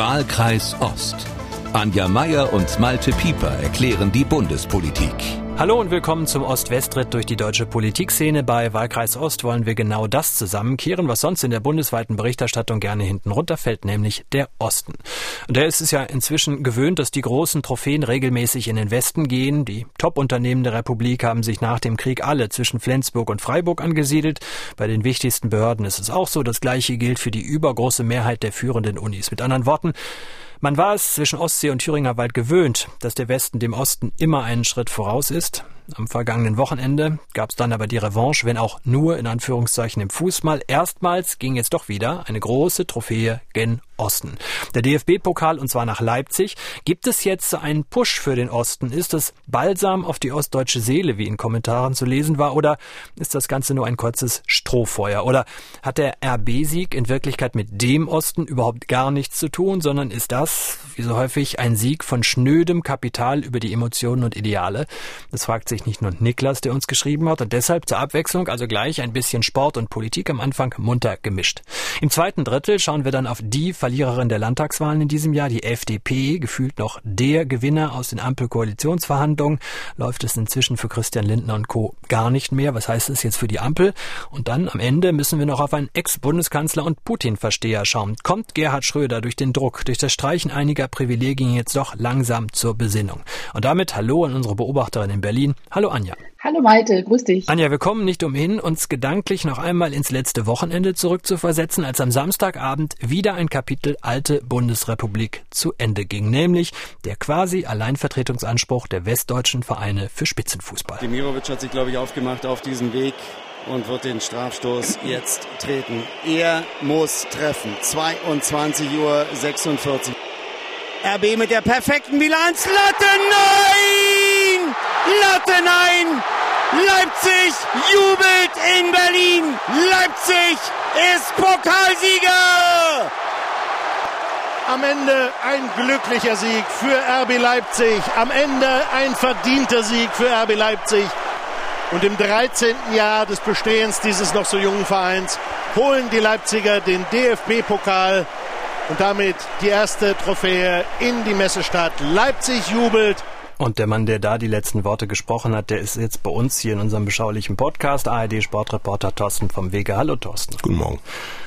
Wahlkreis Ost. Anja Meier und Malte Pieper erklären die Bundespolitik. Hallo und willkommen zum Ost-West-Ritt durch die deutsche Politikszene. Bei Wahlkreis Ost wollen wir genau das zusammenkehren, was sonst in der bundesweiten Berichterstattung gerne hinten runterfällt, nämlich der Osten. Und der ist es ja inzwischen gewöhnt, dass die großen Trophäen regelmäßig in den Westen gehen. Die Top-Unternehmen der Republik haben sich nach dem Krieg alle zwischen Flensburg und Freiburg angesiedelt. Bei den wichtigsten Behörden ist es auch so. Das Gleiche gilt für die übergroße Mehrheit der führenden Unis. Mit anderen Worten, man war es zwischen Ostsee und Thüringer Wald gewöhnt, dass der Westen dem Osten immer einen Schritt voraus ist. Am vergangenen Wochenende gab es dann aber die Revanche, wenn auch nur in Anführungszeichen im Fußball. Erstmals ging jetzt doch wieder eine große Trophäe gen Osten. Der DFB-Pokal und zwar nach Leipzig. Gibt es jetzt einen Push für den Osten? Ist es Balsam auf die ostdeutsche Seele, wie in Kommentaren zu lesen war, oder ist das Ganze nur ein kurzes Strohfeuer? Oder hat der RB-Sieg in Wirklichkeit mit dem Osten überhaupt gar nichts zu tun, sondern ist das, wie so häufig, ein Sieg von schnödem Kapital über die Emotionen und Ideale? Das fragt sich nicht nur Niklas, der uns geschrieben hat, und deshalb zur Abwechslung also gleich ein bisschen Sport und Politik am Anfang munter gemischt. Im zweiten Drittel schauen wir dann auf die Verliererin der Landtagswahlen in diesem Jahr, die FDP, gefühlt noch der Gewinner aus den Ampelkoalitionsverhandlungen, läuft es inzwischen für Christian Lindner und Co. gar nicht mehr. Was heißt es jetzt für die Ampel? Und dann am Ende müssen wir noch auf einen Ex-Bundeskanzler und Putin-Versteher schauen. Kommt Gerhard Schröder durch den Druck, durch das Streichen einiger Privilegien jetzt doch langsam zur Besinnung? Und damit Hallo an unsere Beobachterin in Berlin. Hallo Anja. Hallo Maite, grüß dich. Anja, wir kommen nicht umhin, uns gedanklich noch einmal ins letzte Wochenende zurückzuversetzen, als am Samstagabend wieder ein Kapitel alte Bundesrepublik zu Ende ging, nämlich der quasi Alleinvertretungsanspruch der westdeutschen Vereine für Spitzenfußball. Demirovic hat sich, glaube ich, aufgemacht auf diesen Weg und wird den Strafstoß jetzt treten. Er muss treffen. 22.46 Uhr. RB mit der perfekten Bilanz. Latte, nein! Latte, nein! Leipzig jubelt in Berlin. Leipzig ist Pokalsieger. Am Ende ein glücklicher Sieg für RB Leipzig. Am Ende ein verdienter Sieg für RB Leipzig. Und im 13. Jahr des Bestehens dieses noch so jungen Vereins holen die Leipziger den DFB-Pokal und damit die erste Trophäe in die Messestadt. Leipzig jubelt. Und der Mann, der da die letzten Worte gesprochen hat, der ist jetzt bei uns hier in unserem beschaulichen Podcast, ARD-Sportreporter Thorsten vom Wege. Hallo Thorsten. Guten Morgen.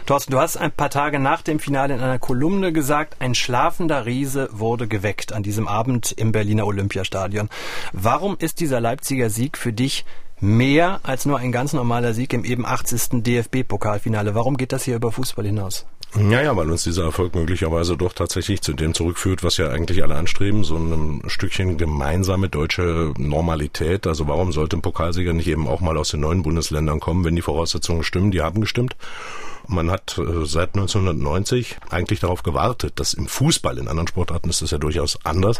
Thorsten, du hast ein paar Tage nach dem Finale in einer Kolumne gesagt, ein schlafender Riese wurde geweckt an diesem Abend im Berliner Olympiastadion. Warum ist dieser Leipziger Sieg für dich mehr als nur ein ganz normaler Sieg im eben 80. DFB-Pokalfinale? Warum geht das hier über Fußball hinaus? Ja, ja, weil uns dieser Erfolg möglicherweise doch tatsächlich zu dem zurückführt, was ja eigentlich alle anstreben, so ein Stückchen gemeinsame deutsche Normalität. Also warum sollte ein Pokalsieger nicht eben auch mal aus den neuen Bundesländern kommen, wenn die Voraussetzungen stimmen? Die haben gestimmt. Man hat äh, seit 1990 eigentlich darauf gewartet, dass im Fußball, in anderen Sportarten ist das ja durchaus anders,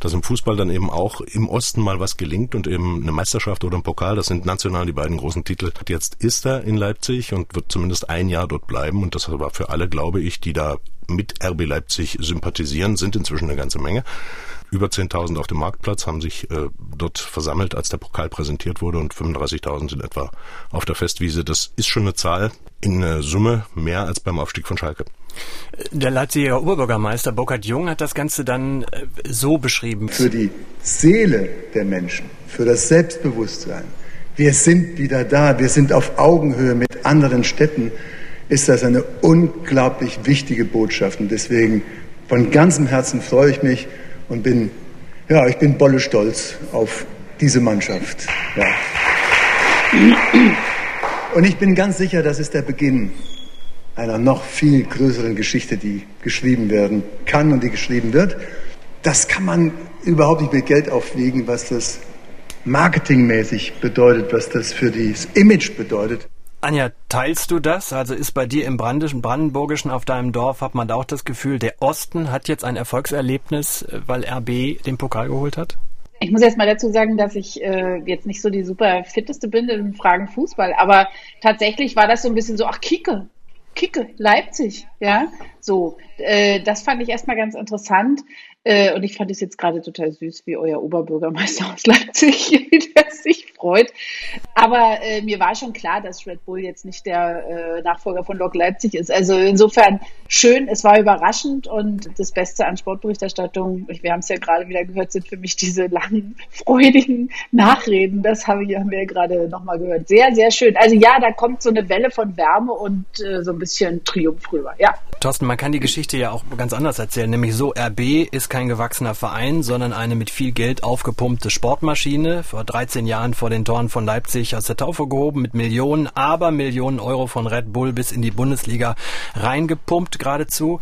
dass im Fußball dann eben auch im Osten mal was gelingt und eben eine Meisterschaft oder ein Pokal, das sind national die beiden großen Titel. Jetzt ist er in Leipzig und wird zumindest ein Jahr dort bleiben und das war für alle, glaube ich, die da mit RB Leipzig sympathisieren, sind inzwischen eine ganze Menge. Über 10.000 auf dem Marktplatz haben sich äh, dort versammelt, als der Pokal präsentiert wurde und 35.000 sind etwa auf der Festwiese. Das ist schon eine Zahl in äh, Summe mehr als beim Aufstieg von Schalke. Der Leipziger Oberbürgermeister Burkhard Jung hat das Ganze dann äh, so beschrieben. Für die Seele der Menschen, für das Selbstbewusstsein. Wir sind wieder da, wir sind auf Augenhöhe mit anderen Städten ist das eine unglaublich wichtige Botschaft. Und deswegen von ganzem Herzen freue ich mich und bin, ja, ich bin bolle stolz auf diese Mannschaft. Ja. Und ich bin ganz sicher, das ist der Beginn einer noch viel größeren Geschichte, die geschrieben werden kann und die geschrieben wird. Das kann man überhaupt nicht mit Geld aufwiegen, was das marketingmäßig bedeutet, was das für das Image bedeutet. Anja, teilst du das? Also ist bei dir im Brandischen, Brandenburgischen auf deinem Dorf, hat man da auch das Gefühl, der Osten hat jetzt ein Erfolgserlebnis, weil RB den Pokal geholt hat? Ich muss jetzt mal dazu sagen, dass ich äh, jetzt nicht so die super fitteste bin in Fragen Fußball, aber tatsächlich war das so ein bisschen so, ach, Kicke, Kicke, Leipzig, ja, so. Äh, das fand ich erstmal ganz interessant. Äh, und ich fand es jetzt gerade total süß, wie euer Oberbürgermeister aus Leipzig, der sich freut. Aber äh, mir war schon klar, dass Red Bull jetzt nicht der äh, Nachfolger von Lok Leipzig ist. Also insofern schön, es war überraschend und das Beste an Sportberichterstattung, wir haben es ja gerade wieder gehört, sind für mich diese langen, freudigen Nachreden. Das wir, haben wir gerade nochmal gehört. Sehr, sehr schön. Also ja, da kommt so eine Welle von Wärme und äh, so ein bisschen Triumph rüber. Ja. Thorsten, man kann die Geschichte ja auch ganz anders erzählen, nämlich so, RB ist kein gewachsener Verein, sondern eine mit viel Geld aufgepumpte Sportmaschine, vor 13 Jahren vor den Toren von Leipzig aus der Taufe gehoben, mit Millionen, aber Millionen Euro von Red Bull bis in die Bundesliga reingepumpt geradezu.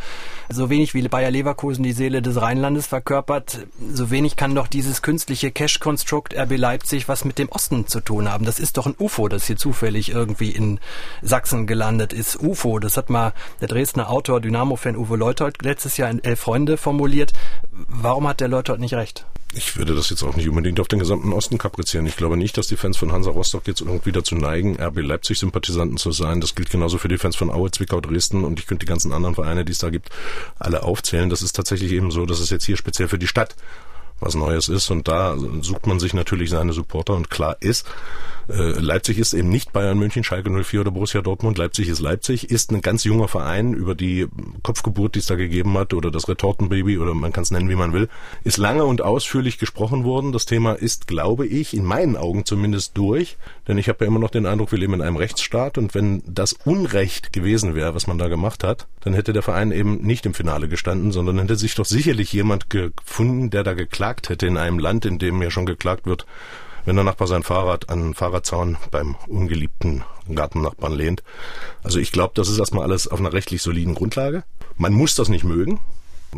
So wenig wie Bayer Leverkusen die Seele des Rheinlandes verkörpert, so wenig kann doch dieses künstliche Cash-Konstrukt RB Leipzig was mit dem Osten zu tun haben. Das ist doch ein UFO, das hier zufällig irgendwie in Sachsen gelandet ist. UFO, das hat mal der Dresdner Autor, Dynamo-Fan Uwe Leutold letztes Jahr in Elf Freunde formuliert. Warum hat der Leutold nicht recht? Ich würde das jetzt auch nicht unbedingt auf den gesamten Osten kaprizieren. Ich glaube nicht, dass die Fans von Hansa Rostock jetzt irgendwie dazu neigen, RB Leipzig-Sympathisanten zu sein. Das gilt genauso für die Fans von Aue, Zwickau, Dresden und ich könnte die ganzen anderen Vereine, die es da gibt, alle aufzählen. Das ist tatsächlich eben so, dass es jetzt hier speziell für die Stadt was Neues ist. Und da sucht man sich natürlich seine Supporter. Und klar ist, äh, Leipzig ist eben nicht Bayern München, Schalke 04 oder Borussia Dortmund. Leipzig ist Leipzig, ist ein ganz junger Verein über die Kopfgeburt, die es da gegeben hat oder das Retortenbaby oder man kann es nennen, wie man will, ist lange und ausführlich gesprochen worden. Das Thema ist, glaube ich, in meinen Augen zumindest durch, denn ich habe ja immer noch den Eindruck, wir leben in einem Rechtsstaat und wenn das Unrecht gewesen wäre, was man da gemacht hat, dann hätte der Verein eben nicht im Finale gestanden, sondern hätte sich doch sicherlich jemand gefunden, der da geklagt hätte in einem Land, in dem ja schon geklagt wird, wenn der Nachbar sein Fahrrad an den Fahrradzaun beim ungeliebten Gartennachbarn lehnt. Also ich glaube, das ist erstmal alles auf einer rechtlich soliden Grundlage. Man muss das nicht mögen.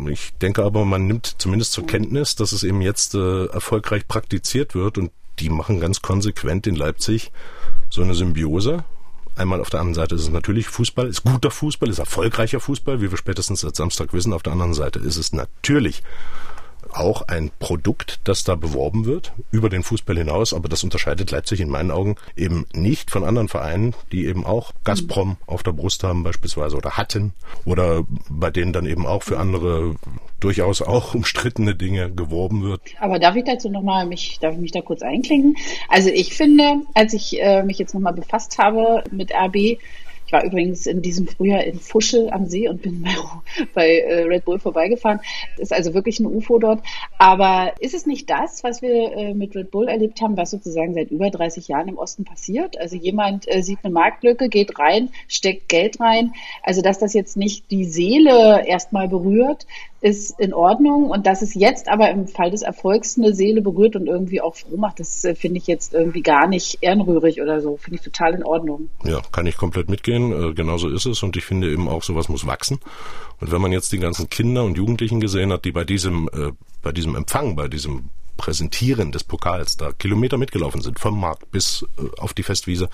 Ich denke aber, man nimmt zumindest zur Kenntnis, dass es eben jetzt äh, erfolgreich praktiziert wird und die machen ganz konsequent in Leipzig so eine Symbiose. Einmal auf der anderen Seite ist es natürlich Fußball, ist guter Fußball, ist erfolgreicher Fußball, wie wir spätestens seit Samstag wissen. Auf der anderen Seite ist es natürlich auch ein Produkt, das da beworben wird, über den Fußball hinaus, aber das unterscheidet Leipzig in meinen Augen eben nicht von anderen Vereinen, die eben auch Gazprom auf der Brust haben beispielsweise oder hatten oder bei denen dann eben auch für andere durchaus auch umstrittene Dinge geworben wird. Aber darf ich dazu nochmal mich, darf ich mich da kurz einklinken? Also ich finde, als ich äh, mich jetzt nochmal befasst habe mit RB, ich war übrigens in diesem Frühjahr in Fuschel am See und bin bei, äh, Red Bull vorbeigefahren. Das ist also wirklich ein UFO dort. Aber ist es nicht das, was wir äh, mit Red Bull erlebt haben, was sozusagen seit über 30 Jahren im Osten passiert? Also jemand äh, sieht eine Marktlücke, geht rein, steckt Geld rein. Also dass das jetzt nicht die Seele erstmal berührt, ist in Ordnung. Und dass es jetzt aber im Fall des Erfolgs eine Seele berührt und irgendwie auch froh macht, das finde ich jetzt irgendwie gar nicht ehrenrührig oder so. Finde ich total in Ordnung. Ja, kann ich komplett mitgehen. Äh, genauso ist es. Und ich finde eben auch, sowas muss wachsen. Und wenn man jetzt die ganzen Kinder und Jugendlichen gesehen hat, die bei diesem, äh, bei diesem Empfang, bei diesem Präsentieren des Pokals da Kilometer mitgelaufen sind, vom Markt bis äh, auf die Festwiese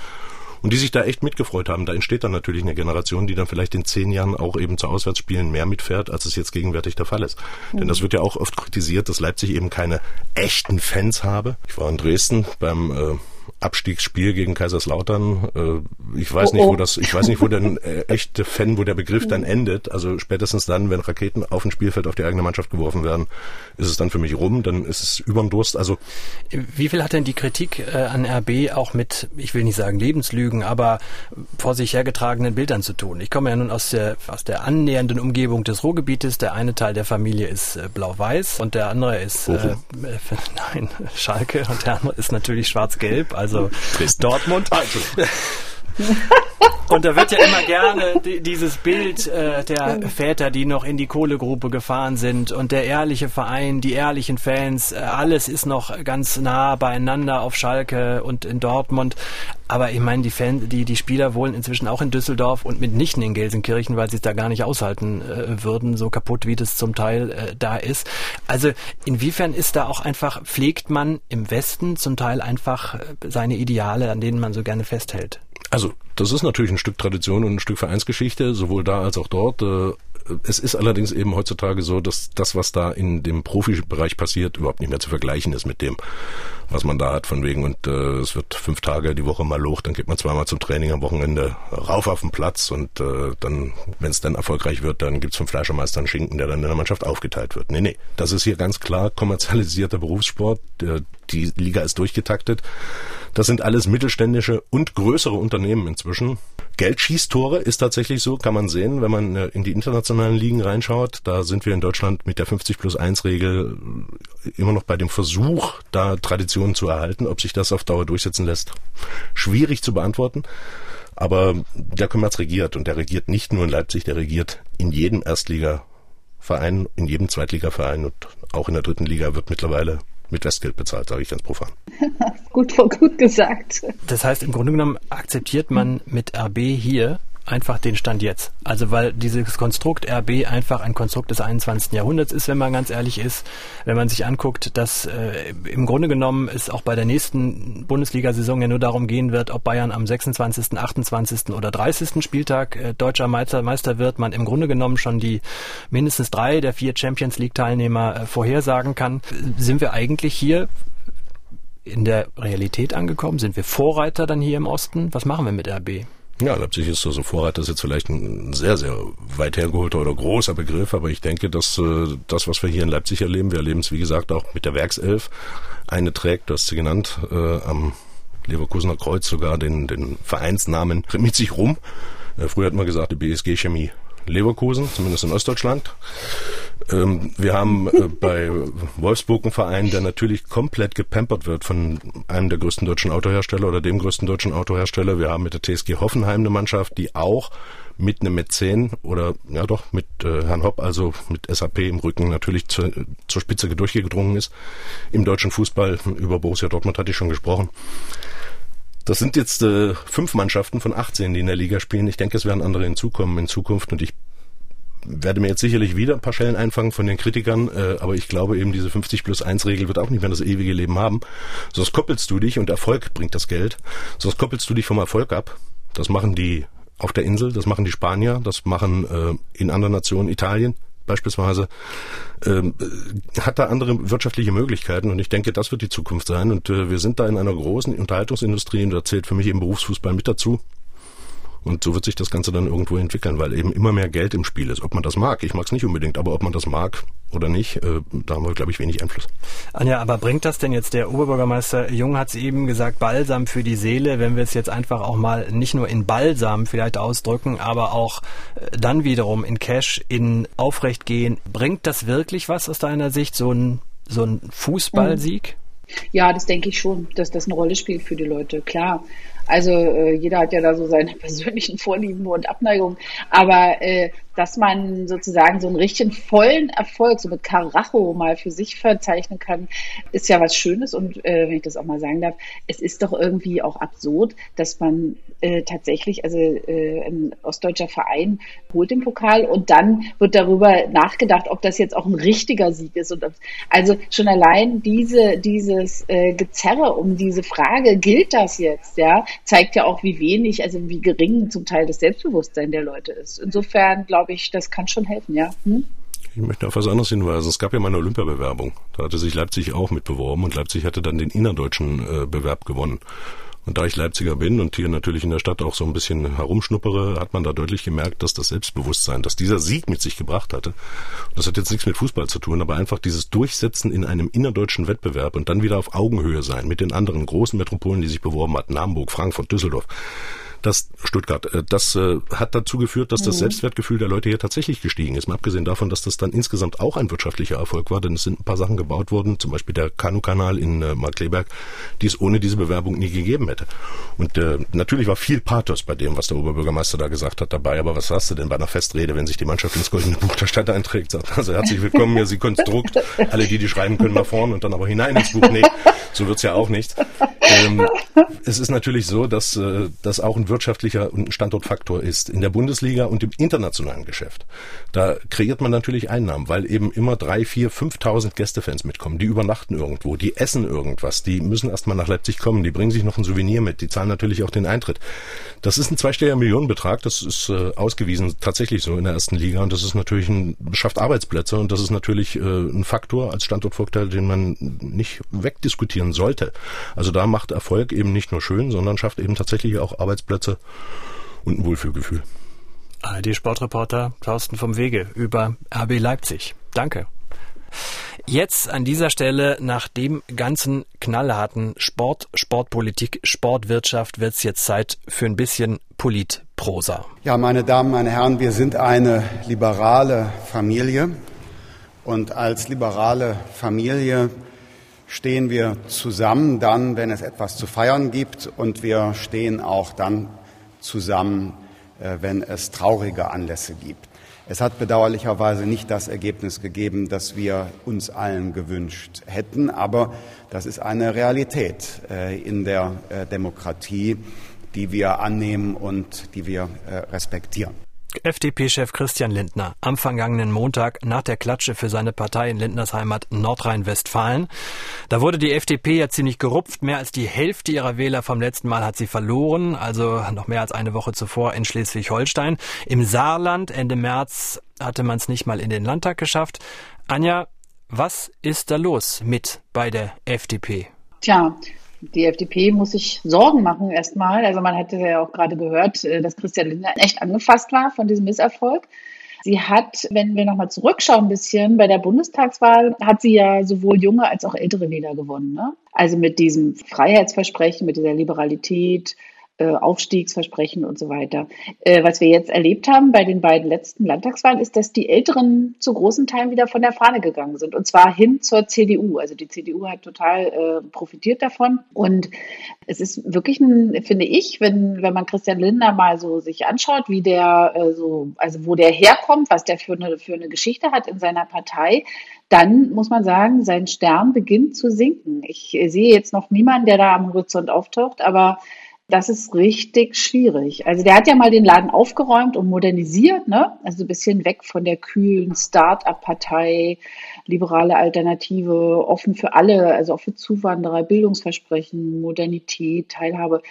und die sich da echt mitgefreut haben. Da entsteht dann natürlich eine Generation, die dann vielleicht in zehn Jahren auch eben zu Auswärtsspielen mehr mitfährt, als es jetzt gegenwärtig der Fall ist. Mhm. Denn das wird ja auch oft kritisiert, dass Leipzig eben keine echten Fans habe. Ich war in Dresden beim äh, Abstiegsspiel gegen Kaiserslautern. Äh, ich weiß oh, nicht, wo oh. das, ich weiß nicht, wo der äh, echte Fan, wo der Begriff dann endet. Also spätestens dann, wenn Raketen auf ein Spielfeld auf die eigene Mannschaft geworfen werden, ist es dann für mich rum, dann ist es überm Durst. Also wie viel hat denn die Kritik äh, an RB auch mit, ich will nicht sagen Lebenslügen, aber vor sich hergetragenen Bildern zu tun? Ich komme ja nun aus der aus der annähernden Umgebung des Ruhrgebietes. Der eine Teil der Familie ist äh, blau-weiß und der andere ist äh, nein Schalke und der andere ist natürlich schwarz-gelb. Also also Dortmund. Ah, Und da wird ja immer gerne dieses Bild äh, der Väter, die noch in die Kohlegrube gefahren sind und der ehrliche Verein, die ehrlichen Fans, äh, alles ist noch ganz nah beieinander auf Schalke und in Dortmund. Aber ich meine, die Fan, die, die Spieler wohnen inzwischen auch in Düsseldorf und mitnichten in Gelsenkirchen, weil sie es da gar nicht aushalten äh, würden, so kaputt wie das zum Teil äh, da ist. Also inwiefern ist da auch einfach, pflegt man im Westen zum Teil einfach äh, seine Ideale, an denen man so gerne festhält? Also das ist natürlich ein Stück Tradition und ein Stück Vereinsgeschichte, sowohl da als auch dort. Äh, es ist allerdings eben heutzutage so, dass das, was da in dem Profibereich passiert, überhaupt nicht mehr zu vergleichen ist mit dem, was man da hat, von wegen, und äh, es wird fünf Tage die Woche mal Loch, dann geht man zweimal zum Training am Wochenende rauf auf den Platz und äh, dann, wenn es dann erfolgreich wird, dann gibt's vom Fleischermeister einen Schinken, der dann in der Mannschaft aufgeteilt wird. Nee, nee, das ist hier ganz klar kommerzialisierter Berufssport. Der, die Liga ist durchgetaktet. Das sind alles mittelständische und größere Unternehmen inzwischen. Geldschießtore ist tatsächlich so, kann man sehen, wenn man äh, in die internationalen Ligen reinschaut. Da sind wir in Deutschland mit der 50 plus 1 Regel immer noch bei dem Versuch, da Traditionen zu erhalten. Ob sich das auf Dauer durchsetzen lässt, schwierig zu beantworten. Aber der Kommerz regiert und der regiert nicht nur in Leipzig, der regiert in jedem Erstligaverein, in jedem Zweitligaverein und auch in der dritten Liga wird mittlerweile mit Westgeld bezahlt, sage ich ganz profan. gut, gut gesagt. Das heißt, im Grunde genommen akzeptiert man mit RB hier einfach den Stand jetzt. Also weil dieses Konstrukt RB einfach ein Konstrukt des 21. Jahrhunderts ist, wenn man ganz ehrlich ist. Wenn man sich anguckt, dass äh, im Grunde genommen es auch bei der nächsten Bundesliga-Saison ja nur darum gehen wird, ob Bayern am 26., 28. oder 30. Spieltag äh, deutscher Meister, Meister wird, man im Grunde genommen schon die mindestens drei der vier Champions League-Teilnehmer äh, vorhersagen kann, sind wir eigentlich hier in der Realität angekommen? Sind wir Vorreiter dann hier im Osten? Was machen wir mit RB? Ja, Leipzig ist also Vorreiter, das ist jetzt vielleicht ein sehr, sehr weit hergeholter oder großer Begriff, aber ich denke, dass äh, das, was wir hier in Leipzig erleben, wir erleben es, wie gesagt, auch mit der Werkself. Eine trägt, du hast sie genannt, äh, am Leverkusener Kreuz sogar den, den Vereinsnamen mit sich rum. Äh, früher hat man gesagt, die BSG Chemie Leverkusen, zumindest in Ostdeutschland. Ähm, wir haben äh, bei Wolfsburg einen Verein, der natürlich komplett gepampert wird von einem der größten deutschen Autohersteller oder dem größten deutschen Autohersteller. Wir haben mit der TSG Hoffenheim eine Mannschaft, die auch mit einem Mäzen oder ja doch mit äh, Herrn Hopp, also mit SAP im Rücken natürlich zu, zur Spitze durchgedrungen ist. Im deutschen Fußball, über Borussia Dortmund hatte ich schon gesprochen. Das sind jetzt äh, fünf Mannschaften von 18, die in der Liga spielen. Ich denke, es werden andere hinzukommen in Zukunft und ich werde mir jetzt sicherlich wieder ein paar Schellen einfangen von den Kritikern, äh, aber ich glaube eben, diese 50 plus 1 Regel wird auch nicht mehr das ewige Leben haben. Sonst koppelst du dich und Erfolg bringt das Geld. Sonst koppelst du dich vom Erfolg ab. Das machen die auf der Insel, das machen die Spanier, das machen äh, in anderen Nationen Italien, beispielsweise, ähm, hat da andere wirtschaftliche Möglichkeiten. Und ich denke, das wird die Zukunft sein. Und äh, wir sind da in einer großen Unterhaltungsindustrie. Und da zählt für mich eben Berufsfußball mit dazu. Und so wird sich das Ganze dann irgendwo entwickeln, weil eben immer mehr Geld im Spiel ist. Ob man das mag, ich mag es nicht unbedingt, aber ob man das mag oder nicht, äh, da haben wir, glaube ich, wenig Einfluss. Anja, aber bringt das denn jetzt, der Oberbürgermeister Jung hat es eben gesagt, Balsam für die Seele, wenn wir es jetzt einfach auch mal nicht nur in Balsam vielleicht ausdrücken, aber auch äh, dann wiederum in Cash, in Aufrecht gehen, bringt das wirklich was aus deiner Sicht, so ein, so ein Fußballsieg? Ja, das denke ich schon, dass das eine Rolle spielt für die Leute, klar. Also äh, jeder hat ja da so seine persönlichen Vorlieben und Abneigungen. Aber äh, dass man sozusagen so einen richtigen vollen Erfolg, so mit Karacho mal für sich verzeichnen kann, ist ja was Schönes. Und äh, wenn ich das auch mal sagen darf, es ist doch irgendwie auch absurd, dass man äh, tatsächlich, also äh, ein ostdeutscher Verein holt den Pokal und dann wird darüber nachgedacht, ob das jetzt auch ein richtiger Sieg ist. Und ob, also schon allein diese, dieses äh, Gezerre um diese Frage, gilt das jetzt, ja, zeigt ja auch, wie wenig, also wie gering zum Teil das Selbstbewusstsein der Leute ist. Insofern glaube ich, das kann schon helfen, ja. Hm? Ich möchte auf was anderes hinweisen. Es gab ja mal eine Olympiabewerbung. Da hatte sich Leipzig auch mit beworben und Leipzig hatte dann den innerdeutschen äh, Bewerb gewonnen. Und da ich Leipziger bin und hier natürlich in der Stadt auch so ein bisschen herumschnuppere, hat man da deutlich gemerkt, dass das Selbstbewusstsein, dass dieser Sieg mit sich gebracht hatte, das hat jetzt nichts mit Fußball zu tun, aber einfach dieses Durchsetzen in einem innerdeutschen Wettbewerb und dann wieder auf Augenhöhe sein mit den anderen großen Metropolen, die sich beworben hatten, Hamburg, Frankfurt, Düsseldorf das Stuttgart, äh, das äh, hat dazu geführt, dass das mhm. Selbstwertgefühl der Leute hier tatsächlich gestiegen ist. Mal abgesehen davon, dass das dann insgesamt auch ein wirtschaftlicher Erfolg war, denn es sind ein paar Sachen gebaut worden, zum Beispiel der Kanu-Kanal in äh, Markleberg, die es ohne diese Bewerbung nie gegeben hätte. Und äh, natürlich war viel Pathos bei dem, was der Oberbürgermeister da gesagt hat dabei, aber was hast du denn bei einer Festrede, wenn sich die Mannschaft ins Goldene Buch der Stadt einträgt, sagt, also herzlich willkommen, ja, Sie Konstrukt, alle die, die schreiben können, nach vorne und dann aber hinein ins Buch. Nee, so wird's ja auch nicht. Ähm, es ist natürlich so, dass äh, das auch ein wirtschaftlicher Standortfaktor ist in der Bundesliga und im internationalen Geschäft. Da kreiert man natürlich Einnahmen, weil eben immer drei, vier, fünftausend Gästefans mitkommen. Die übernachten irgendwo, die essen irgendwas, die müssen erstmal nach Leipzig kommen, die bringen sich noch ein Souvenir mit, die zahlen natürlich auch den Eintritt. Das ist ein zweistelliger Millionenbetrag, das ist äh, ausgewiesen tatsächlich so in der ersten Liga und das ist natürlich ein, schafft Arbeitsplätze und das ist natürlich äh, ein Faktor als Standortvorteil, den man nicht wegdiskutieren sollte. Also da macht Erfolg eben nicht nur schön, sondern schafft eben tatsächlich auch Arbeitsplätze und ein Wohlfühlgefühl. ARD Sportreporter Thorsten vom Wege über RB Leipzig. Danke. Jetzt an dieser Stelle nach dem ganzen knallharten Sport, Sportpolitik, Sportwirtschaft wird es jetzt Zeit für ein bisschen Politprosa. Ja, meine Damen, meine Herren, wir sind eine liberale Familie und als liberale Familie stehen wir zusammen dann, wenn es etwas zu feiern gibt und wir stehen auch dann zusammen, äh, wenn es traurige Anlässe gibt. Es hat bedauerlicherweise nicht das Ergebnis gegeben, das wir uns allen gewünscht hätten, aber das ist eine Realität äh, in der äh, Demokratie, die wir annehmen und die wir respektieren. FDP-Chef Christian Lindner am vergangenen Montag nach der Klatsche für seine Partei in Lindners Heimat Nordrhein-Westfalen. Da wurde die FDP ja ziemlich gerupft. Mehr als die Hälfte ihrer Wähler vom letzten Mal hat sie verloren, also noch mehr als eine Woche zuvor in Schleswig-Holstein. Im Saarland Ende März hatte man es nicht mal in den Landtag geschafft. Anja, was ist da los mit bei der FDP? Tja, die FDP muss sich Sorgen machen erstmal. Also man hatte ja auch gerade gehört, äh, dass Christian Lindner echt angefasst war von diesem Misserfolg. Sie hat, wenn wir nochmal zurückschauen ein bisschen, bei der Bundestagswahl hat sie ja sowohl junge als auch ältere Wähler gewonnen. Ne? Also mit diesem Freiheitsversprechen, mit dieser Liberalität, äh, Aufstiegsversprechen und so weiter. Äh, was wir jetzt erlebt haben bei den beiden letzten Landtagswahlen, ist, dass die Älteren zu großen Teilen wieder von der Fahne gegangen sind und zwar hin zur CDU. Also die CDU hat total äh, profitiert davon und es ist wirklich, ein, finde ich, wenn, wenn man Christian Lindner mal so sich anschaut, wie der so, also wo der herkommt, was der für eine, für eine Geschichte hat in seiner Partei, dann muss man sagen, sein Stern beginnt zu sinken. Ich sehe jetzt noch niemanden, der da am Horizont auftaucht, aber das ist richtig schwierig. Also der hat ja mal den Laden aufgeräumt und modernisiert, ne? Also ein bisschen weg von der kühlen Start-up-Partei, liberale Alternative, offen für alle, also auch für Zuwanderer, Bildungsversprechen, Modernität, Teilhabe.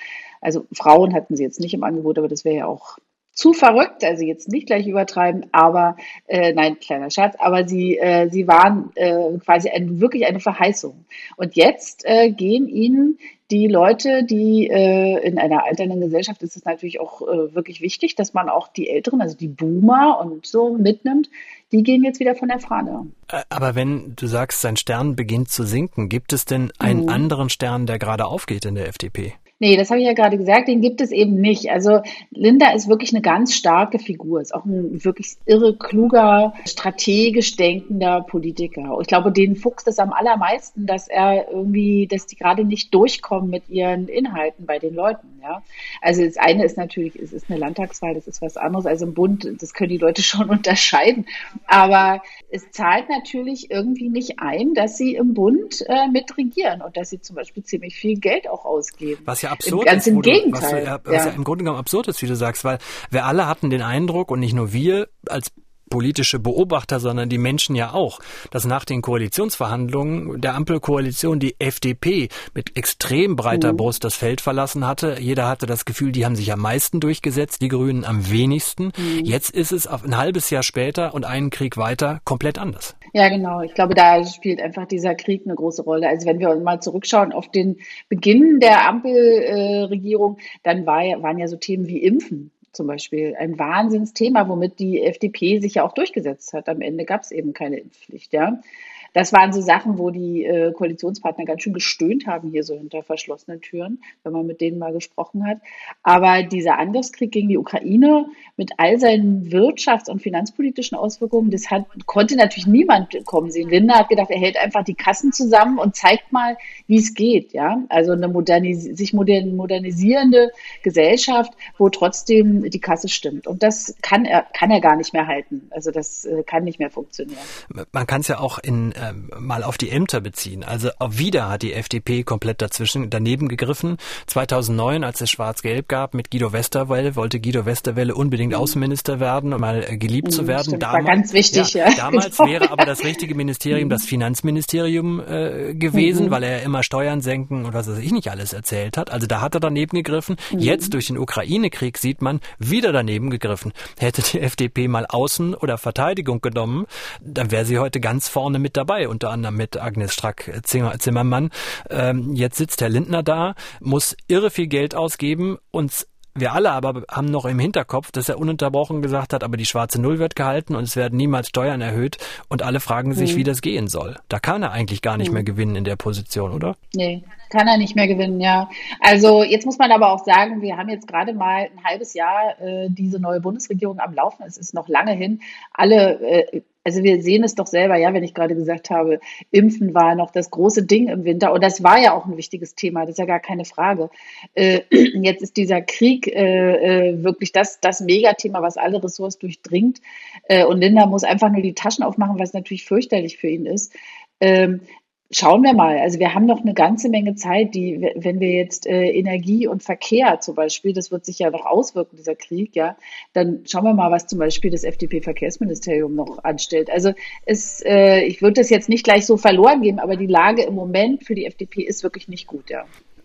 Also Frauen hatten sie jetzt nicht im Angebot, aber das wäre ja auch zu verrückt, also jetzt nicht gleich übertreiben, aber äh, nein, kleiner Scherz, aber sie, äh, sie waren äh, quasi ein, wirklich eine Verheißung. Und jetzt äh, gehen ihnen die Leute, die äh, in einer alternden Gesellschaft ist es natürlich auch äh, wirklich wichtig, dass man auch die Älteren, also die Boomer und so mitnimmt, die gehen jetzt wieder von der Fahne. Äh, aber wenn du sagst, sein Stern beginnt zu sinken, gibt es denn einen mhm. anderen Stern, der gerade aufgeht in der FDP? Nee, das habe ich ja gerade gesagt, den gibt es eben nicht. Also Linda ist wirklich eine ganz starke Figur, ist auch ein wirklich irre kluger, strategisch denkender Politiker. Ich glaube, den fuchst es am allermeisten, dass er irgendwie, dass die gerade nicht durchkommen mit ihren Inhalten bei den Leuten. Ja, also das eine ist natürlich, es ist eine Landtagswahl, das ist was anderes als im Bund. Das können die Leute schon unterscheiden. Aber es zahlt natürlich irgendwie nicht ein, dass sie im Bund äh, mitregieren und dass sie zum Beispiel ziemlich viel Geld auch ausgeben. Was ja absurd Ganz ist. Ganz im Gegenteil. Du, was, was ja. ja im Grunde genommen absurd ist, wie du sagst, weil wir alle hatten den Eindruck und nicht nur wir als politische Beobachter, sondern die Menschen ja auch, dass nach den Koalitionsverhandlungen der Ampelkoalition die FDP mit extrem breiter mhm. Brust das Feld verlassen hatte. Jeder hatte das Gefühl, die haben sich am meisten durchgesetzt, die Grünen am wenigsten. Mhm. Jetzt ist es ein halbes Jahr später und einen Krieg weiter komplett anders. Ja, genau. Ich glaube, da spielt einfach dieser Krieg eine große Rolle. Also wenn wir uns mal zurückschauen auf den Beginn der Ampelregierung, dann war, waren ja so Themen wie Impfen zum Beispiel ein Wahnsinnsthema, womit die FDP sich ja auch durchgesetzt hat. Am Ende gab es eben keine Impfpflicht, ja. Das waren so Sachen, wo die äh, Koalitionspartner ganz schön gestöhnt haben, hier so hinter verschlossenen Türen, wenn man mit denen mal gesprochen hat. Aber dieser Angriffskrieg gegen die Ukraine mit all seinen wirtschafts- und finanzpolitischen Auswirkungen, das hat, konnte natürlich niemand kommen sehen. Linda hat gedacht, er hält einfach die Kassen zusammen und zeigt mal, wie es geht. Ja, also eine modernis sich modern modernisierende Gesellschaft, wo trotzdem die Kasse stimmt. Und das kann er, kann er gar nicht mehr halten. Also das äh, kann nicht mehr funktionieren. Man kann es ja auch in äh, mal auf die Ämter beziehen. Also auch wieder hat die FDP komplett dazwischen daneben gegriffen. 2009, als es Schwarz-Gelb gab mit Guido Westerwelle, wollte Guido Westerwelle unbedingt mhm. Außenminister werden, um mal äh, geliebt mhm, zu werden. Stimmt, damals, war ganz wichtig, ja. ja. Damals genau. wäre aber das richtige Ministerium das Finanzministerium äh, gewesen, mhm. weil er immer Steuern senken und was weiß ich nicht alles erzählt hat. Also da hat er daneben gegriffen. Mhm. Jetzt durch den Ukraine-Krieg sieht man wieder daneben gegriffen. Hätte die FDP mal Außen- oder Verteidigung genommen, dann wäre sie heute ganz vorne mit dabei dabei, unter anderem mit Agnes Strack-Zimmermann. Ähm, jetzt sitzt Herr Lindner da, muss irre viel Geld ausgeben und Wir alle aber haben noch im Hinterkopf, dass er ununterbrochen gesagt hat, aber die schwarze Null wird gehalten und es werden niemals Steuern erhöht und alle fragen sich, mhm. wie das gehen soll. Da kann er eigentlich gar nicht mhm. mehr gewinnen in der Position, oder? Nee, kann er nicht mehr gewinnen, ja. Also jetzt muss man aber auch sagen, wir haben jetzt gerade mal ein halbes Jahr äh, diese neue Bundesregierung am Laufen. Es ist noch lange hin. Alle äh, also wir sehen es doch selber, ja, wenn ich gerade gesagt habe, Impfen war noch das große Ding im Winter und das war ja auch ein wichtiges Thema, das ist ja gar keine Frage. Äh, jetzt ist dieser Krieg äh, äh, wirklich das, das Megathema, was alle Ressorts durchdringt äh, und Linda muss einfach nur die Taschen aufmachen, was natürlich fürchterlich für ihn ist. Ähm, Schauen wir mal. Also wir haben noch eine ganze Menge Zeit, die, wenn wir jetzt äh, Energie und Verkehr zum Beispiel, das wird sich ja noch auswirken, dieser Krieg, ja, dann schauen wir mal, was zum Beispiel das FDP-Verkehrsministerium noch anstellt. Also es, äh, ich würde das jetzt nicht gleich so verloren geben, aber die Lage im Moment für die FDP ist wirklich nicht gut, ja.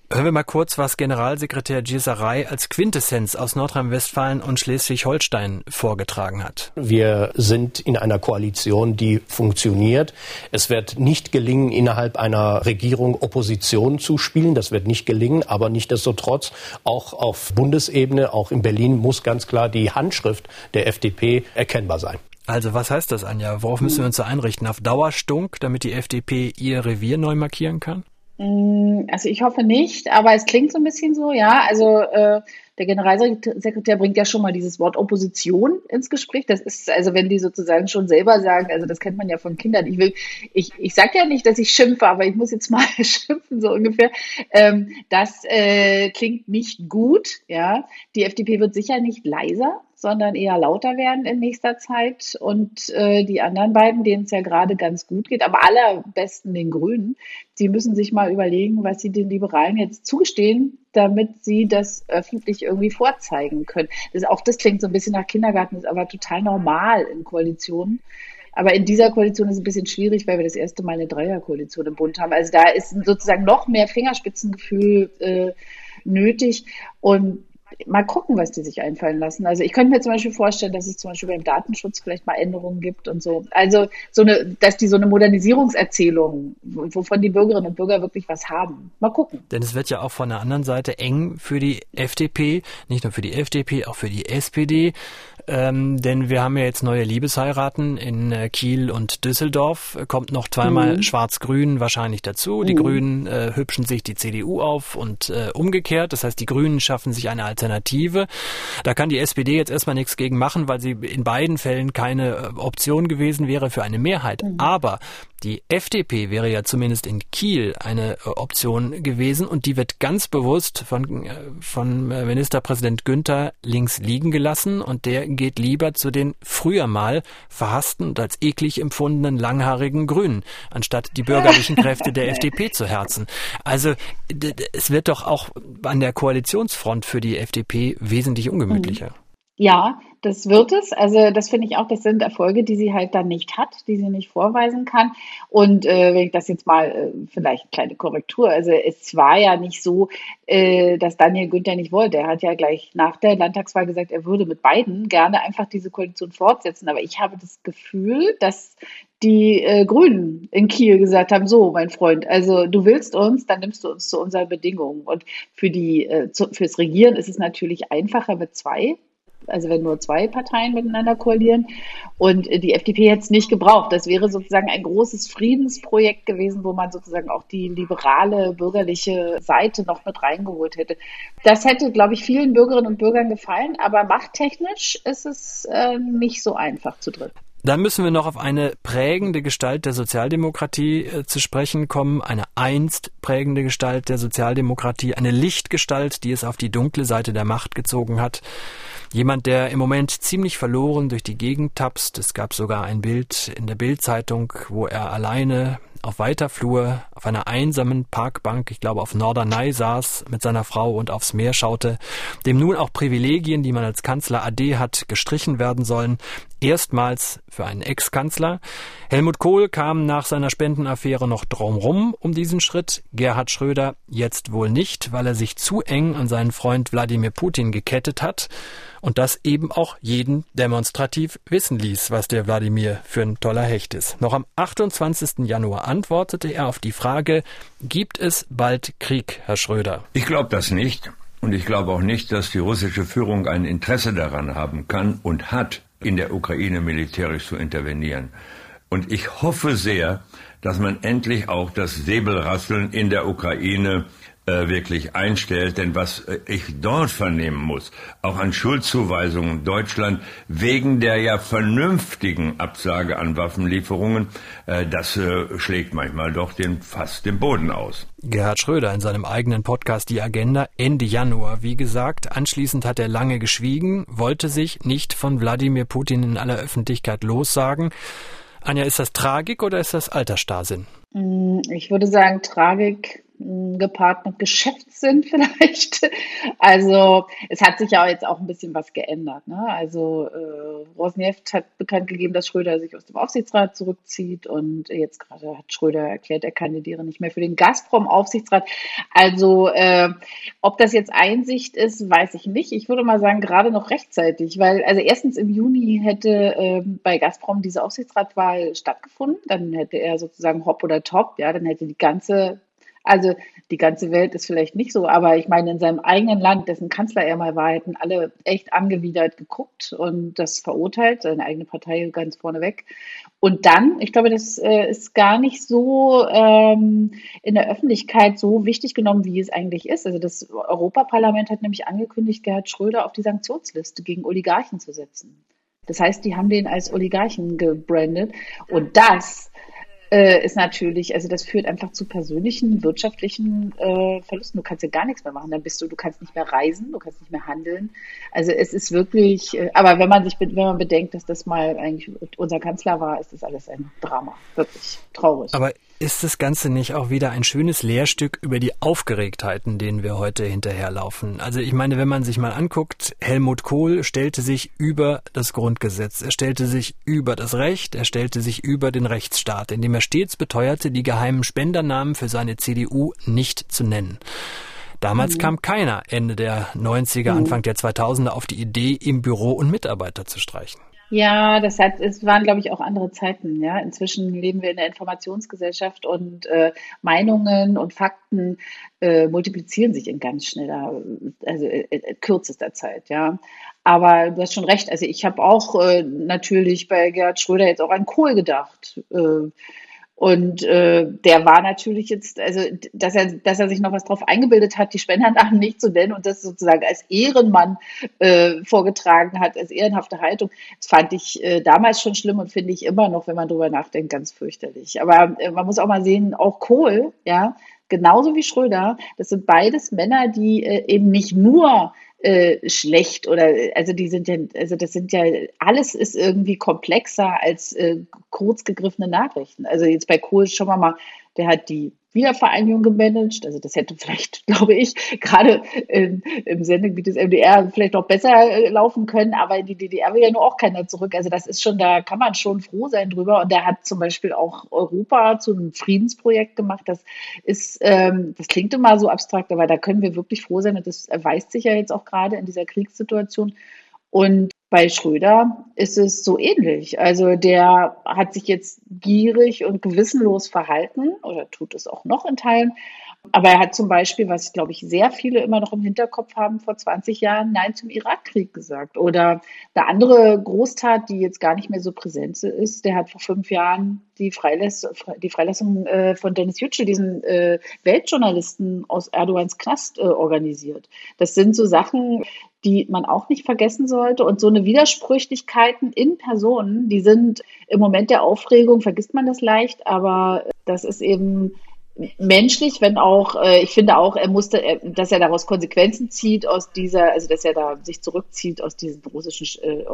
Hören wir mal kurz, was Generalsekretär Gieserei als Quintessenz aus Nordrhein-Westfalen und Schleswig-Holstein vorgetragen hat. Wir sind in einer Koalition, die funktioniert. Es wird nicht gelingen, innerhalb einer Regierung Opposition zu spielen. Das wird nicht gelingen. Aber nichtdestotrotz, auch auf Bundesebene, auch in Berlin, muss ganz klar die Handschrift der FDP erkennbar sein. Also was heißt das, Anja? Worauf müssen wir uns so einrichten? Auf Dauerstunk, damit die FDP ihr Revier neu markieren kann? Mm, also ich hoffe nicht, aber es klingt so ein bisschen so, ja. Also äh, der Generalsekretär bringt ja schon mal dieses Wort Opposition ins Gespräch. Das ist, also wenn die sozusagen schon selber sagen, also das kennt man ja von Kindern. Ich will, ich, ich sage ja nicht, dass ich schimpfe, aber ich muss jetzt mal schimpfen, so ungefähr. Ähm, das äh, klingt nicht gut, ja. Die FDP wird sicher nicht leiser sondern eher lauter werden in nächster Zeit. Und äh, die anderen beiden, denen es ja gerade ganz gut geht, aber allerbesten den Grünen, die müssen sich mal überlegen, was sie den Liberalen jetzt zugestehen, damit sie das öffentlich irgendwie vorzeigen können. Das, auch das klingt so ein bisschen nach Kindergarten, ist aber total normal in Koalitionen. Aber in dieser Koalition ist es ein bisschen schwierig, weil wir das erste Mal eine Dreierkoalition im Bund haben. Also da ist sozusagen noch mehr Fingerspitzengefühl äh, nötig. Und mal gucken, was die sich einfallen lassen. Also ich könnte mir zum Beispiel vorstellen, dass es zum Beispiel beim Datenschutz vielleicht mal Änderungen gibt und so. Also so eine, dass die so eine Modernisierungserzählung, wovon die Bürgerinnen und Bürger wirklich was haben. Mal gucken. Denn es wird ja auch von der anderen Seite eng für die FDP, nicht nur für die FDP, auch für die SPD. Ähm, denn wir haben ja jetzt neue Liebesheiraten in äh, Kiel und Düsseldorf. Kommt noch zweimal mhm. Schwarz-Grün wahrscheinlich dazu. Die mhm. Grünen äh, hübschen sich die CDU auf und äh, umgekehrt. Das heißt, die Grünen schaffen sich eine Alternative. Da kann die SPD jetzt erstmal nichts gegen machen, weil sie in beiden Fällen keine äh, Option gewesen wäre für eine Mehrheit. Mhm. Aber die FDP wäre ja zumindest in Kiel eine äh, Option gewesen und die wird ganz bewusst von, äh, von äh, Ministerpräsident Günther links liegen gelassen und der geht lieber zu den früher mal verhassten und als eklig empfundenen langhaarigen Grünen, anstatt die bürgerlichen Kräfte der FDP zu herzen. Also es wird doch auch an der Koalitionsfront für die FDP wesentlich ungemütlicher. Ja, das wird es. Also das finde ich auch, das sind Erfolge, die sie halt dann nicht hat, die sie nicht vorweisen kann. Und äh, wenn ich das jetzt mal, äh, vielleicht eine kleine Korrektur, also es war ja nicht so, äh, dass Daniel Günther nicht wollte. Er hat ja gleich nach der Landtagswahl gesagt, er würde mit beiden gerne einfach diese Koalition fortsetzen. Aber ich habe das Gefühl, dass die äh, Grünen in Kiel gesagt haben, so, mein Freund, also du willst uns, dann nimmst du uns zu unseren Bedingungen. Und für die, äh, zu, fürs Regieren ist es natürlich einfacher mit zwei also wenn nur zwei Parteien miteinander koalieren. Und die FDP hätte es nicht gebraucht. Das wäre sozusagen ein großes Friedensprojekt gewesen, wo man sozusagen auch die liberale bürgerliche Seite noch mit reingeholt hätte. Das hätte, glaube ich, vielen Bürgerinnen und Bürgern gefallen, aber machttechnisch ist es äh, nicht so einfach zu drücken. Dann müssen wir noch auf eine prägende Gestalt der Sozialdemokratie äh, zu sprechen kommen, eine einst prägende Gestalt der Sozialdemokratie, eine Lichtgestalt, die es auf die dunkle Seite der Macht gezogen hat. Jemand, der im Moment ziemlich verloren durch die Gegend tapst. Es gab sogar ein Bild in der Bildzeitung, wo er alleine auf weiter Flur auf einer einsamen Parkbank, ich glaube auf Norderney saß, mit seiner Frau und aufs Meer schaute, dem nun auch Privilegien, die man als Kanzler AD hat, gestrichen werden sollen, erstmals für einen Ex-Kanzler. Helmut Kohl kam nach seiner Spendenaffäre noch drumrum um diesen Schritt, Gerhard Schröder jetzt wohl nicht, weil er sich zu eng an seinen Freund Wladimir Putin gekettet hat und das eben auch jeden demonstrativ wissen ließ, was der Wladimir für ein toller Hecht ist. Noch am 28. Januar antwortete er auf die Frage, gibt es bald Krieg, Herr Schröder? Ich glaube das nicht. Und ich glaube auch nicht, dass die russische Führung ein Interesse daran haben kann und hat, in der Ukraine militärisch zu intervenieren. Und ich hoffe sehr, dass man endlich auch das Säbelrasseln in der Ukraine äh, wirklich einstellt. Denn was äh, ich dort vernehmen muss, auch an Schuldzuweisungen Deutschland wegen der ja vernünftigen Absage an Waffenlieferungen, äh, das schlägt manchmal doch den, fast den Boden aus. Gerhard Schröder in seinem eigenen Podcast Die Agenda Ende Januar, wie gesagt. Anschließend hat er lange geschwiegen, wollte sich nicht von Wladimir Putin in aller Öffentlichkeit lossagen. Anja, ist das Tragik oder ist das Altersstarrsinn? Mm, ich würde sagen Tragik gepaart mit Geschäftssinn vielleicht. Also es hat sich ja jetzt auch ein bisschen was geändert. Ne? Also äh, Rosneft hat bekannt gegeben, dass Schröder sich aus dem Aufsichtsrat zurückzieht und jetzt gerade hat Schröder erklärt, er kandidiere nicht mehr für den Gazprom-Aufsichtsrat. Also äh, ob das jetzt Einsicht ist, weiß ich nicht. Ich würde mal sagen, gerade noch rechtzeitig, weil also erstens im Juni hätte äh, bei Gazprom diese Aufsichtsratwahl stattgefunden. Dann hätte er sozusagen Hop oder Top, ja, dann hätte die ganze also die ganze Welt ist vielleicht nicht so, aber ich meine, in seinem eigenen Land, dessen Kanzler er mal war, hätten alle echt angewidert geguckt und das verurteilt, seine eigene Partei ganz vorneweg. Und dann, ich glaube, das äh, ist gar nicht so ähm, in der Öffentlichkeit so wichtig genommen, wie es eigentlich ist. Also das Europaparlament hat nämlich angekündigt, Gerhard Schröder auf die Sanktionsliste gegen Oligarchen zu setzen. Das heißt, die haben den als Oligarchen gebrandet. Und das äh, ist natürlich, also das führt einfach zu persönlichen, wirtschaftlichen äh, Verlusten. Du kannst ja gar nichts mehr machen. Dann bist du, du kannst nicht mehr reisen, du kannst nicht mehr handeln. Also es ist wirklich, äh, aber wenn man sich, wenn man bedenkt, dass das mal eigentlich unser Kanzler war, ist das alles ein Drama. Wirklich traurig. Aber ist das Ganze nicht auch wieder ein schönes Lehrstück über die Aufgeregtheiten, denen wir heute hinterherlaufen? Also ich meine, wenn man sich mal anguckt, Helmut Kohl stellte sich über das Grundgesetz, er stellte sich über das Recht, er stellte sich über den Rechtsstaat, indem er stets beteuerte, die geheimen Spendernamen für seine CDU nicht zu nennen. Damals mhm. kam keiner Ende der 90er, mhm. Anfang der 2000er auf die Idee, ihm Büro und Mitarbeiter zu streichen. Ja, das hat, es waren, glaube ich, auch andere Zeiten. Ja, inzwischen leben wir in der Informationsgesellschaft und äh, Meinungen und Fakten äh, multiplizieren sich in ganz schneller, also äh, äh, kürzester Zeit. Ja, aber du hast schon recht. Also ich habe auch äh, natürlich bei Gerhard Schröder jetzt auch an Kohl gedacht. Und äh, der war natürlich jetzt, also dass er, dass er sich noch was drauf eingebildet hat, die Spendernamen nicht zu nennen und das sozusagen als Ehrenmann äh, vorgetragen hat, als ehrenhafte Haltung, das fand ich äh, damals schon schlimm und finde ich immer noch, wenn man drüber nachdenkt, ganz fürchterlich. Aber äh, man muss auch mal sehen, auch Kohl, ja, genauso wie Schröder, das sind beides Männer, die äh, eben nicht nur äh, schlecht oder also die sind ja, also das sind ja, alles ist irgendwie komplexer als äh, kurz gegriffene Nachrichten. Also jetzt bei Kohl schauen wir mal, der hat die Wiedervereinigung gemanagt. Also das hätte vielleicht, glaube ich, gerade im, im Sendegebiet des MDR vielleicht noch besser äh, laufen können, aber in die DDR will ja nur auch keiner zurück. Also das ist schon, da kann man schon froh sein drüber. Und der hat zum Beispiel auch Europa zu einem Friedensprojekt gemacht. Das ist, ähm, das klingt immer so abstrakt, aber da können wir wirklich froh sein. Und das erweist sich ja jetzt auch gerade in dieser Kriegssituation. Und bei Schröder ist es so ähnlich. Also der hat sich jetzt gierig und gewissenlos verhalten oder tut es auch noch in Teilen. Aber er hat zum Beispiel, was glaube ich sehr viele immer noch im Hinterkopf haben, vor 20 Jahren Nein zum Irakkrieg gesagt. Oder eine andere Großtat, die jetzt gar nicht mehr so präsent ist, der hat vor fünf Jahren die, Freilass die Freilassung äh, von Dennis Yücel, diesen äh, Weltjournalisten aus Erdogans Knast, äh, organisiert. Das sind so Sachen, die man auch nicht vergessen sollte. Und so eine Widersprüchlichkeiten in Personen, die sind im Moment der Aufregung, vergisst man das leicht, aber das ist eben menschlich, wenn auch, äh, ich finde auch, er musste, er, dass er daraus Konsequenzen zieht aus dieser, also dass er da sich zurückzieht aus diesem russischen äh, äh,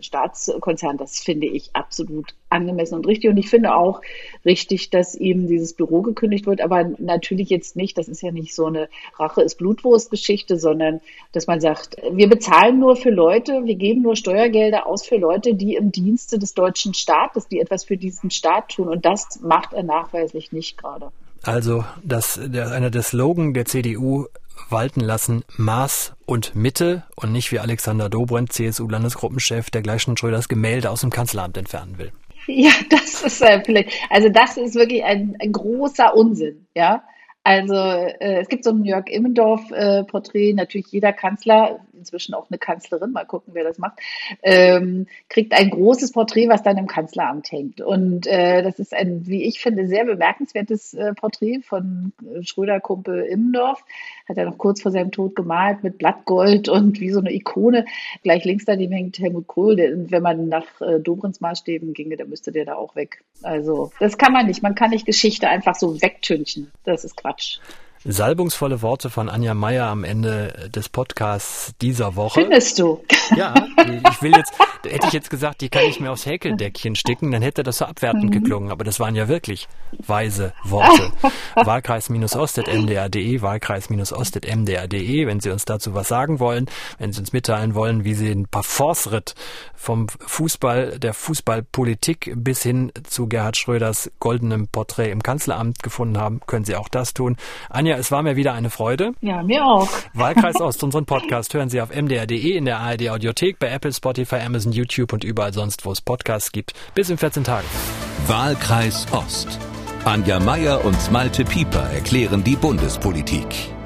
Staatskonzern, das finde ich absolut angemessen und richtig. Und ich finde auch richtig, dass ihm dieses Büro gekündigt wird, aber natürlich jetzt nicht, das ist ja nicht so eine Rache ist Blutwurst-Geschichte, sondern dass man sagt, wir bezahlen nur für Leute, wir geben nur Steuergelder aus für Leute, die im Dienste des deutschen Staates, die etwas für diesen Staat tun. Und das macht er nachweislich nicht gerade. Also das, der, einer der Slogan der CDU walten lassen Maß und Mitte und nicht wie Alexander Dobrindt, CSU-Landesgruppenchef, der gleich schon Schröders Gemälde aus dem Kanzleramt entfernen will. Ja, das ist äh, vielleicht, also das ist wirklich ein, ein großer Unsinn, ja. Also äh, es gibt so ein Jörg Immendorf-Porträt, äh, natürlich jeder Kanzler, inzwischen auch eine Kanzlerin, mal gucken, wer das macht, ähm, kriegt ein großes Porträt, was dann im Kanzleramt hängt. Und äh, das ist ein, wie ich finde, sehr bemerkenswertes äh, Porträt von äh, Schröder-Kumpel Immendorf. Hat er noch kurz vor seinem Tod gemalt mit Blattgold und wie so eine Ikone. Gleich links daneben hängt Helmut Kohl. Der, wenn man nach äh, Dobrins Maßstäben ginge, dann müsste der da auch weg. Also das kann man nicht. Man kann nicht Geschichte einfach so wegtünchen. Das ist Quatsch. Salbungsvolle Worte von Anja Meier am Ende des Podcasts dieser Woche. Findest du? Ja, ich will jetzt, hätte ich jetzt gesagt, die kann ich mir aufs Häkeldeckchen sticken, dann hätte das so abwertend mhm. geklungen. Aber das waren ja wirklich weise Worte. Wahlkreis-ost.mdr.de, Wahlkreis-ost.mdr.de, wenn Sie uns dazu was sagen wollen, wenn Sie uns mitteilen wollen, wie Sie ein Parforce-Ritt vom Fußball, der Fußballpolitik bis hin zu Gerhard Schröders goldenem Porträt im Kanzleramt gefunden haben, können Sie auch das tun. Anja, es war mir wieder eine Freude. Ja, mir auch. Wahlkreis Ost, unseren Podcast hören Sie auf mdr.de, in der ARD Audiothek, bei Apple, Spotify, Amazon, YouTube und überall sonst, wo es Podcasts gibt. Bis in 14 Tagen. Wahlkreis Ost. Anja Meier und Malte Pieper erklären die Bundespolitik.